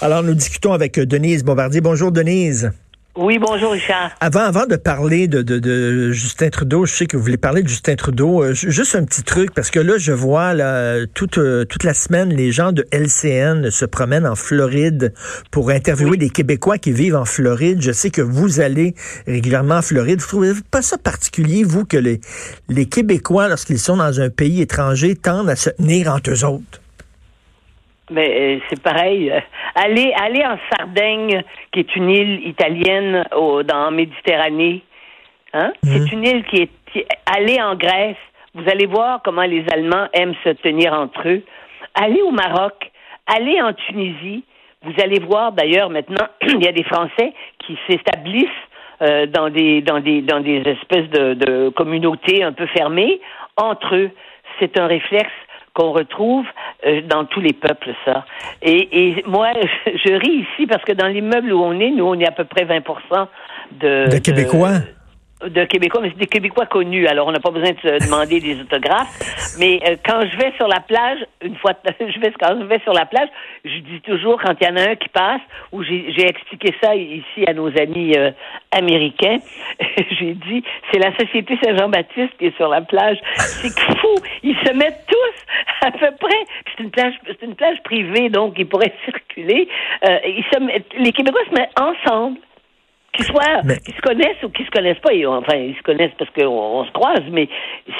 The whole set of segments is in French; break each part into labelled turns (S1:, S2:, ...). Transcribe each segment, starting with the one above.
S1: Alors, nous discutons avec Denise Bombardier. Bonjour, Denise.
S2: Oui, bonjour Richard.
S1: Avant, avant de parler de, de, Justin Trudeau, je sais que vous voulez parler de Justin Trudeau. Euh, juste un petit truc, parce que là, je vois là, toute, euh, toute la semaine, les gens de LCN se promènent en Floride pour interviewer des Québécois qui vivent en Floride. Je sais que vous allez régulièrement en Floride. Vous trouvez pas ça particulier, vous, que les, les Québécois, lorsqu'ils sont dans un pays étranger, tendent à se tenir entre eux autres?
S2: Mais euh, c'est pareil. Aller, aller en Sardaigne, qui est une île italienne au, dans Méditerranée, hein? Mhm. c'est une île qui est. aller en Grèce, vous allez voir comment les Allemands aiment se tenir entre eux. Aller au Maroc, aller en Tunisie, vous allez voir d'ailleurs maintenant, il y a des Français qui s'établissent euh, dans des dans des dans des espèces de, de communautés un peu fermées entre eux. C'est un réflexe qu'on retrouve euh, dans tous les peuples, ça. Et, et moi, je, ris ici parce que dans l'immeuble où on est, nous, on est à peu près 20 de...
S1: De Québécois?
S2: de Québécois, mais c'est des Québécois connus, alors on n'a pas besoin de se demander des autographes. Mais euh, quand je vais sur la plage, une fois, je vais quand je vais sur la plage, je dis toujours quand il y en a un qui passe, où j'ai expliqué ça ici à nos amis euh, américains, j'ai dit c'est la société Saint-Jean-Baptiste qui est sur la plage. C'est fou, ils se mettent tous à peu près. C'est une plage, c'est une plage privée, donc ils pourraient circuler. Euh, ils se mettent, les Québécois se mettent ensemble qu'ils soient, qu'ils se connaissent ou qu'ils se connaissent pas. enfin, ils se connaissent parce qu'on on se croise, mais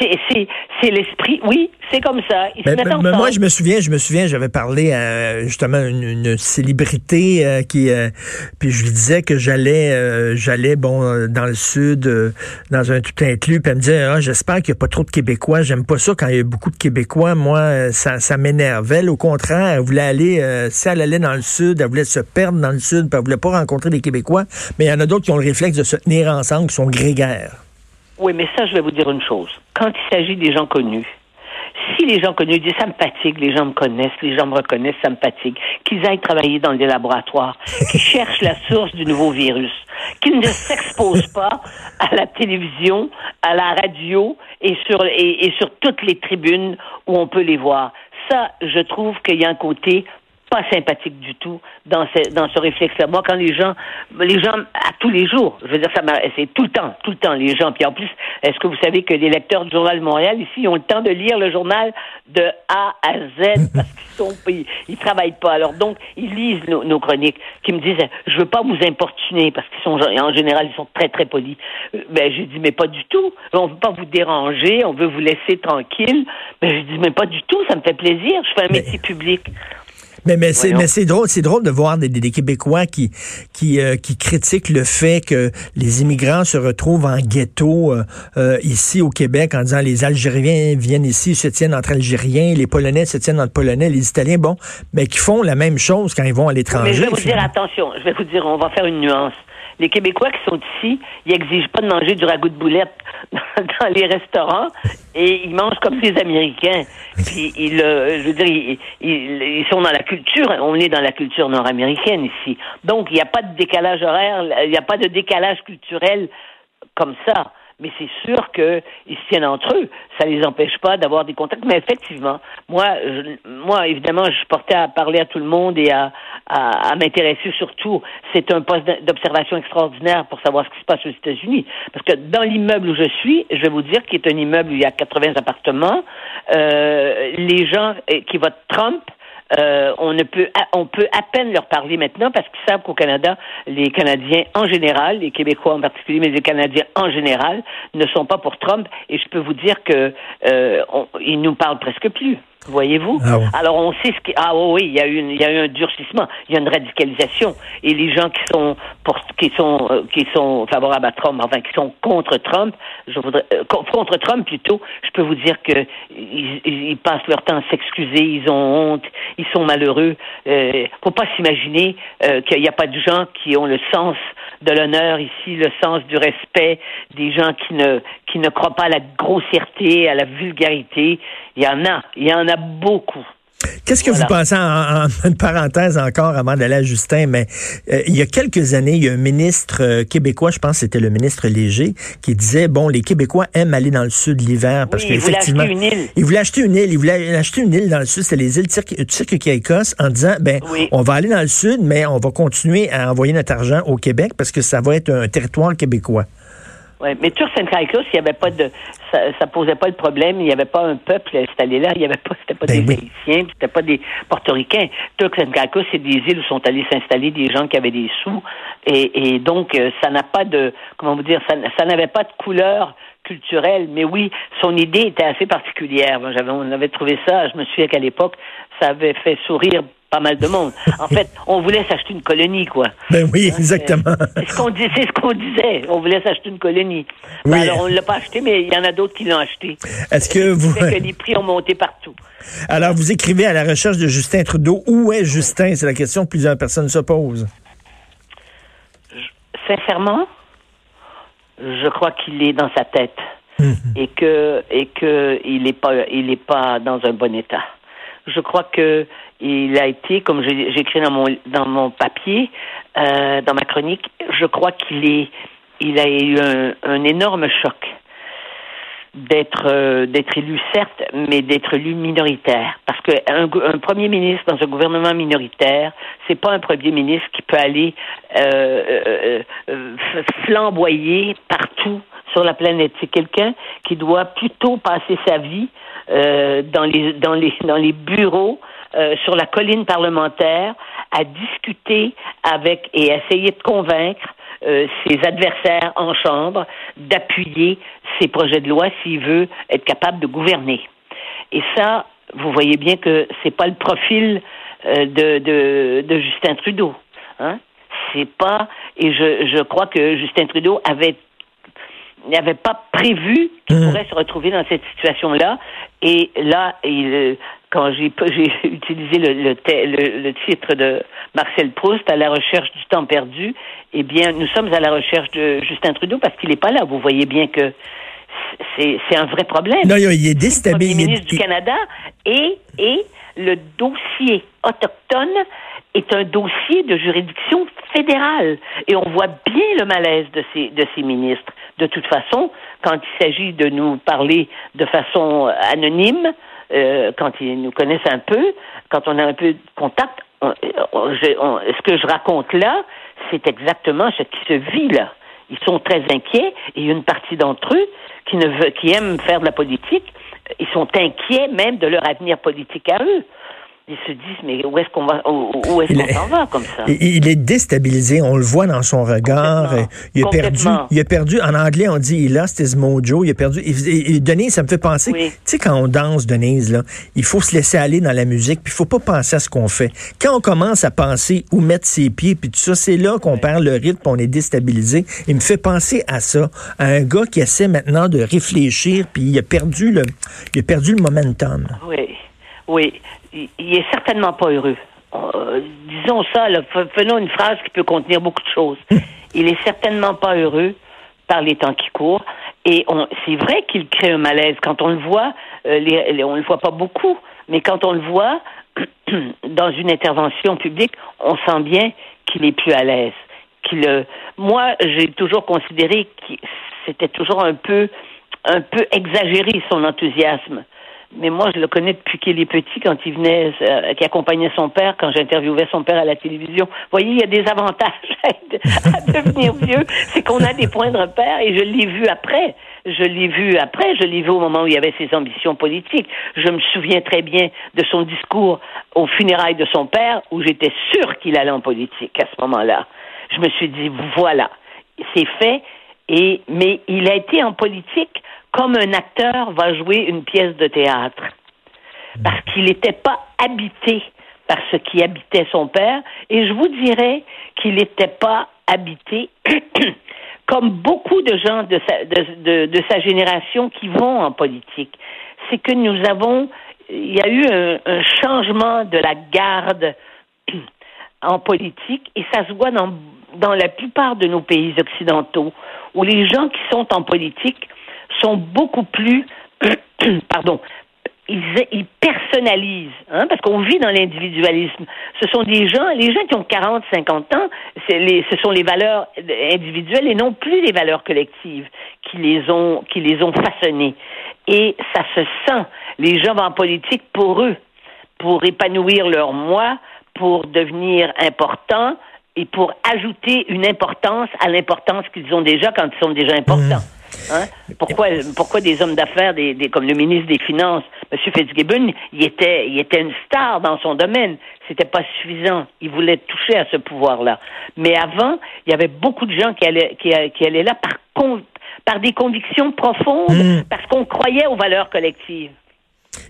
S2: c'est, c'est, c'est l'esprit. Oui, c'est comme ça. Ils se
S1: mais moi, je me souviens, je me souviens, j'avais parlé à justement une, une célébrité euh, qui, euh, puis je lui disais que j'allais, euh, j'allais bon dans le sud, dans un tout inclus, puis elle me disait, ah, j'espère qu'il n'y a pas trop de Québécois. J'aime pas ça quand il y a beaucoup de Québécois. Moi, ça, ça m'énervait. Au contraire, elle voulait aller, si elle allait dans le sud, elle voulait se perdre dans le sud, puis elle voulait pas rencontrer des Québécois. Mais il y en a d'autres qui ont le réflexe de se tenir ensemble, qui sont grégaires.
S2: Oui, mais ça, je vais vous dire une chose. Quand il s'agit des gens connus, si les gens connus disent ça me fatigue, les gens me connaissent, les gens me reconnaissent, ça me fatigue, qu'ils aillent travailler dans des laboratoires, qu'ils cherchent la source du nouveau virus, qu'ils ne s'exposent pas à la télévision, à la radio et sur, et sur toutes les tribunes où on peut les voir. Ça, je trouve qu'il y a un côté pas sympathique du tout dans ce, dans ce réflexe-là. Moi, quand les gens, les gens, à tous les jours, je veux dire, ça c'est tout le temps, tout le temps, les gens. Puis en plus, est-ce que vous savez que les lecteurs du Journal de Montréal, ici, ont le temps de lire le journal de A à Z parce qu'ils sont, ils, ils travaillent pas. Alors donc, ils lisent nos, chroniques, qui me disent, je veux pas vous importuner parce qu'ils sont, en général, ils sont très, très polis. Ben, j'ai dit, mais pas du tout. On veut pas vous déranger, on veut vous laisser tranquille. Mais ben, je dis, mais pas du tout, ça me fait plaisir. Je fais un métier public.
S1: Mais, mais c'est mais c'est drôle, c'est drôle de voir des, des, Québécois qui qui euh, qui critiquent le fait que les immigrants se retrouvent en ghetto euh, euh, ici au Québec en disant les Algériens viennent ici se tiennent entre Algériens, les Polonais se tiennent entre Polonais, les Italiens bon, mais qui font la même chose quand ils vont à l'étranger. Mais
S2: je vais vous dire attention, je vais vous dire on va faire une nuance les Québécois qui sont ici, ils n'exigent pas de manger du ragoût de boulette dans les restaurants et ils mangent comme les Américains. Puis ils, euh, je veux dire, ils, sont dans la culture. On est dans la culture nord-américaine ici. Donc il n'y a pas de décalage horaire, il n'y a pas de décalage culturel comme ça mais c'est sûr qu'ils se tiennent entre eux. Ça les empêche pas d'avoir des contacts. Mais effectivement, moi, moi, évidemment, je portais à parler à tout le monde et à, à, m'intéresser surtout. C'est un poste d'observation extraordinaire pour savoir ce qui se passe aux États-Unis. Parce que dans l'immeuble où je suis, je vais vous dire qu'il est un immeuble où il y a 80 appartements, euh, les gens euh, qui votent Trump euh, on ne peut on peut à peine leur parler maintenant parce qu'ils savent qu'au Canada, les Canadiens en général, les Québécois en particulier, mais les Canadiens en général, ne sont pas pour Trump. Et je peux vous dire que euh, ils nous parlent presque plus. Voyez-vous ah Alors on sait ce qui ah oui, il y a eu il y a eu un durcissement, il y a une radicalisation et les gens qui sont pour, qui sont euh, qui sont favorables à Trump, enfin qui sont contre Trump, je voudrais euh, contre Trump plutôt, je peux vous dire que ils, passent leur temps à s'excuser, ils ont honte, ils sont malheureux. Euh, faut pas s'imaginer euh, qu'il n'y a pas de gens qui ont le sens de l'honneur ici, le sens du respect, des gens qui ne qui ne croient pas à la grossièreté, à la vulgarité. Il y en a, il y en a beaucoup.
S1: Qu'est-ce que vous pensez, en, une parenthèse encore avant d'aller à Justin, mais euh, il y a quelques années, il y a un ministre euh, québécois, je pense que c'était le ministre Léger, qui disait, bon, les Québécois aiment aller dans le sud l'hiver parce qu'effectivement... Ils voulaient acheter une île. Ils voulaient acheter une île dans le sud, c'était les îles Turques en disant, ben, on va aller dans le sud, mais on va continuer à envoyer notre argent au Québec parce que ça va être un territoire québécois.
S2: Ouais, mais Turks and Caicos, il y avait pas de, ça, ça, posait pas le problème. Il n'y avait pas un peuple installé là. Il y avait pas, c'était pas ben des Haïtiens, c'était pas des Portoricains. Turks and Caicos, c'est des îles où sont allés s'installer des gens qui avaient des sous. Et, et donc, euh, ça n'a pas de, comment vous dire, ça, ça n'avait pas de couleur culturelle. Mais oui, son idée était assez particulière. J'avais, on avait trouvé ça. Je me souviens qu'à l'époque, ça avait fait sourire pas mal de monde. En fait, on voulait s'acheter une colonie, quoi.
S1: Ben oui, exactement.
S2: C'est ce qu'on disait, ce qu'on disait. On voulait s'acheter une colonie. Ben alors, on ne l'a pas acheté, mais il y en a d'autres qui l'ont acheté.
S1: Est-ce que vous...
S2: que les prix ont monté partout.
S1: Alors, vous écrivez à la recherche de Justin Trudeau. Où est Justin? C'est la question que plusieurs personnes se posent.
S2: Sincèrement, je crois qu'il est dans sa tête. Mhm. Et que et que il n'est pas il est pas dans un bon état. Je crois que il a été, comme j'ai écrit dans mon dans mon papier, euh, dans ma chronique, je crois qu'il est, il a eu un, énorme choc d'être euh, d'être élu certes, mais d'être élu minoritaire. Parce qu'un un premier ministre dans un gouvernement minoritaire, c'est pas un premier ministre qui peut aller euh, flamboyer partout sur la planète. C'est quelqu'un qui doit plutôt passer sa vie dans les dans les dans les bureaux euh, sur la colline parlementaire à discuter avec et essayer de convaincre euh, ses adversaires en chambre d'appuyer ses projets de loi s'il veut être capable de gouverner. Et ça, vous voyez bien que c'est pas le profil euh, de, de, de, Justin Trudeau. Hein? C'est pas et je, je crois que Justin Trudeau avait n'avait pas prévu qu'il mmh. pourrait se retrouver dans cette situation-là. Et là, il, quand j'ai utilisé le, le, le, titre de Marcel Proust à la recherche du temps perdu, eh bien, nous sommes à la recherche de Justin Trudeau parce qu'il n'est pas là. Vous voyez bien que c'est un vrai problème.
S1: Non, il est déstabilisé.
S2: Le ministre du Canada et, et le dossier autochtone est un dossier de juridiction fédérale. Et on voit bien le malaise de ces, de ces ministres. De toute façon, quand il s'agit de nous parler de façon anonyme, euh, quand ils nous connaissent un peu, quand on a un peu de contact, ce que je raconte là, c'est exactement ce qui se vit là. Ils sont très inquiets et une partie d'entre eux qui ne qui aiment faire de la politique, ils sont inquiets même de leur avenir politique à eux ils se disent mais où est-ce qu'on va où, est-ce qu'on s'en va comme ça?
S1: Il est déstabilisé, on le voit dans son regard. Il a perdu, il a perdu. En anglais, on dit il lost his mojo. Il a perdu. Denise, ça me fait penser. Tu sais quand on danse, Denise là, il faut se laisser aller dans la musique, puis il faut pas penser à ce qu'on fait. Quand on commence à penser où mettre ses pieds, puis tout ça, c'est là qu'on perd le rythme, on est déstabilisé. Il me fait penser à ça, à un gars qui essaie maintenant de réfléchir, puis il a perdu le, il a perdu le momentum.
S2: Oui, oui il est certainement pas heureux. Euh, disons ça, là, faisons une phrase qui peut contenir beaucoup de choses. Il est certainement pas heureux par les temps qui courent. Et c'est vrai qu'il crée un malaise. Quand on le voit, euh, les, on le voit pas beaucoup, mais quand on le voit dans une intervention publique, on sent bien qu'il est plus à l'aise. Qu'il, euh, moi, j'ai toujours considéré que c'était toujours un peu, un peu exagéré son enthousiasme mais moi, je le connais depuis qu'il est petit, quand il venait, euh, qui accompagnait son père, quand j'interviewais son père à la télévision. Vous voyez, il y a des avantages à devenir vieux, c'est qu'on a des points de repère, et je l'ai vu après. Je l'ai vu après, je l'ai vu au moment où il y avait ses ambitions politiques. Je me souviens très bien de son discours aux funérailles de son père, où j'étais sûr qu'il allait en politique à ce moment-là. Je me suis dit, voilà, c'est fait, et, mais il a été en politique comme un acteur va jouer une pièce de théâtre. Parce qu'il n'était pas habité par ce qui habitait son père, et je vous dirais qu'il n'était pas habité comme beaucoup de gens de sa, génération qui vont en politique. C'est que nous avons il y a eu un, changement de la garde en politique et ça se voit dans, dans la plupart de nos pays occidentaux où les gens qui sont en politique sont beaucoup plus, pardon, ils, ils personnalisent, hein, parce qu'on vit dans l'individualisme. Ce sont des gens, les gens qui ont 40, 50 ans, les, ce sont les valeurs individuelles et non plus les valeurs collectives qui les ont, qui les ont façonnées. Et ça se sent. Les gens vont en politique pour eux, pour épanouir leur moi, pour devenir importants et pour ajouter une importance à l'importance qu'ils ont déjà quand ils sont déjà importants. Mmh. Hein? Pourquoi, pourquoi des hommes d'affaires, des, des, comme le ministre des Finances, M. Fitzgibbon, il était, il était une star dans son domaine. C'était pas suffisant. Il voulait toucher à ce pouvoir-là. Mais avant, il y avait beaucoup de gens qui allaient, qui, qui allaient là par, par des convictions profondes, mmh. parce qu'on croyait aux valeurs collectives.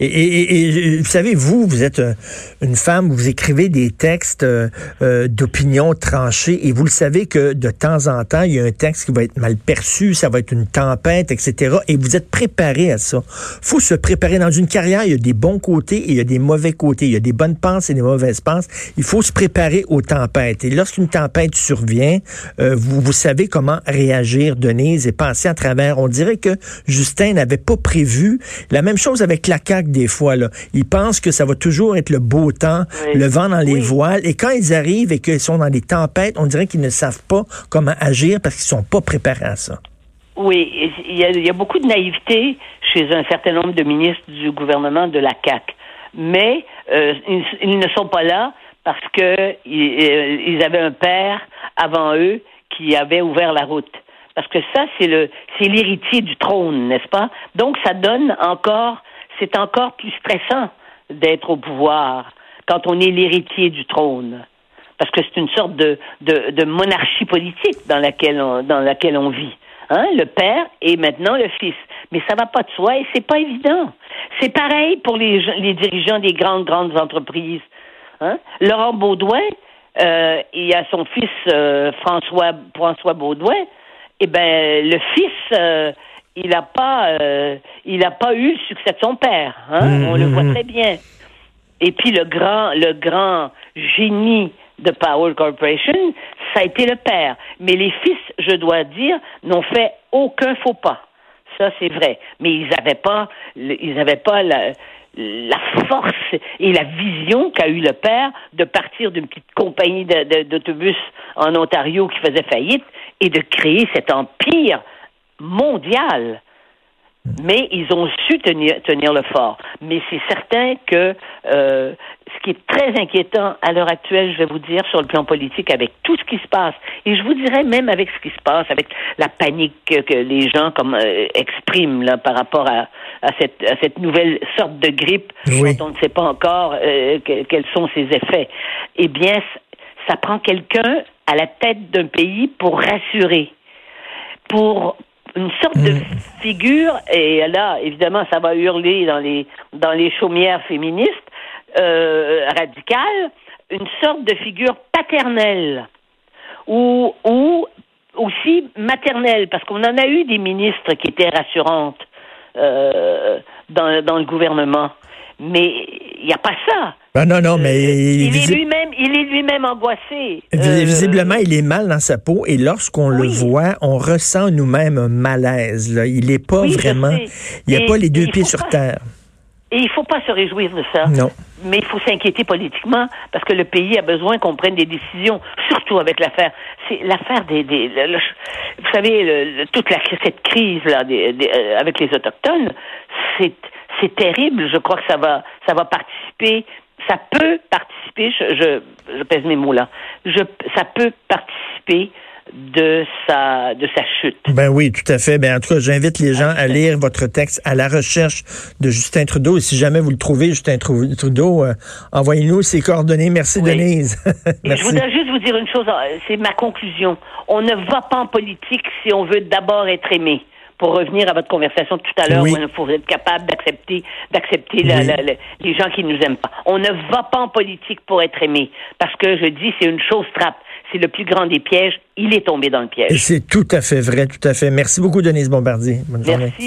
S1: Et, vous savez, vous, vous êtes euh, une femme, vous écrivez des textes euh, euh, d'opinion tranchés et vous le savez que de temps en temps, il y a un texte qui va être mal perçu, ça va être une tempête, etc. Et vous êtes préparé à ça. faut se préparer dans une carrière. Il y a des bons côtés et il y a des mauvais côtés. Il y a des bonnes penses et des mauvaises penses. Il faut se préparer aux tempêtes. Et lorsqu'une tempête survient, vous, vous savez comment réagir, Denise, et penser à travers. On dirait que Justin n'avait pas prévu la même chose avec la des fois. Là. Ils pensent que ça va toujours être le beau temps, le vent dans les voiles. Et quand ils arrivent et qu'ils sont dans des tempêtes, on dirait qu'ils ne savent pas comment agir parce qu'ils sont pas préparés à ça.
S2: Oui, il y, a, beaucoup de naïveté chez un certain nombre de ministres du gouvernement de la CAC, mais euh, ils, ne sont pas là parce que euh, ils avaient un père avant eux qui avait ouvert la route. Parce que ça, c'est le, c'est l'héritier du trône, n'est-ce pas? Donc, ça donne encore c'est encore plus stressant d'être au pouvoir quand on est l'héritier du trône. Parce que c'est une sorte de, de, monarchie politique dans laquelle on, dans laquelle on vit. Hein? Le père et maintenant le fils. Mais ça va pas de soi et c'est pas évident. C'est pareil pour les, les dirigeants des grandes, grandes entreprises. Hein? Laurent Baudouin, euh, il a son fils euh, François, François Baudouin. Eh ben, le fils, euh, il n'a pas, euh, il a pas eu le succès de son père. Hein? Mmh, On le voit mmh, très bien. Et puis le grand, le grand génie de Power Corporation, ça a été le père. Mais les fils, je dois dire, n'ont fait aucun faux pas. Ça, c'est vrai. Mais ils n'avaient pas, ils n'avaient pas la, la force et la vision qu'a eu le père de partir d'une petite compagnie d'autobus en Ontario qui faisait faillite et de créer cet empire mondial. Mais ils ont su tenir, tenir le fort. Mais c'est certain que euh, ce qui est très inquiétant à l'heure actuelle, je vais vous dire, sur le plan politique, avec tout ce qui se passe, et je vous dirais même avec ce qui se passe, avec la panique que les gens comme euh, expriment là, par rapport à, à, cette, à cette nouvelle sorte de grippe dont on ne sait pas encore euh, quels sont ses effets, eh bien, ça prend quelqu'un à la tête d'un pays pour rassurer pour une sorte de mm. figure, et là, évidemment, ça va hurler dans les, dans les chaumières féministes euh, radicales, une sorte de figure paternelle ou, ou aussi maternelle, parce qu'on en a eu des ministres qui étaient rassurantes euh, dans, dans le gouvernement. Mais il n'y a pas ça.
S1: Ben non, non, mais
S2: il, est lui-même, il est lui-même angoissé.
S1: Euh, visiblement, il est mal dans sa peau et lorsqu'on le voit, on ressent nous-mêmes un malaise. Là. Il n'est pas vraiment, il n'a pas les deux pieds sur terre.
S2: Et il ne faut pas se réjouir de ça.
S1: Non.
S2: Mais il faut s'inquiéter politiquement parce que le pays a besoin qu'on prenne des décisions, surtout avec l'affaire. C'est l'affaire des, des vous savez, toute la, cette crise là, euh, avec les autochtones, c'est c'est terrible. Je crois que ça va, ça va participer, ça peut participer. Je, je, pèse mes mots là. Je, ça peut participer de sa de sa chute.
S1: Ben oui, tout à fait. Ben en tout cas, j'invite les gens à lire votre texte à la recherche de Justin Trudeau. Et si jamais vous le trouvez, Justin Trudeau, euh, envoyez-nous ses coordonnées. Merci Denise.
S2: Je voudrais juste vous dire une chose. C'est ma conclusion. On ne va pas en politique si on veut d'abord être aimé pour revenir à votre conversation de tout à l'heure, où il faut être capable d'accepter, d'accepter les gens qui nous aiment pas. On ne va pas en politique pour être aimé, parce que je dis c'est une chose trappe. C'est le plus grand des pièges. Il est tombé dans le piège.
S1: C'est tout à fait vrai, tout à fait. Merci beaucoup, Denise Bombardier. Bonne Merci.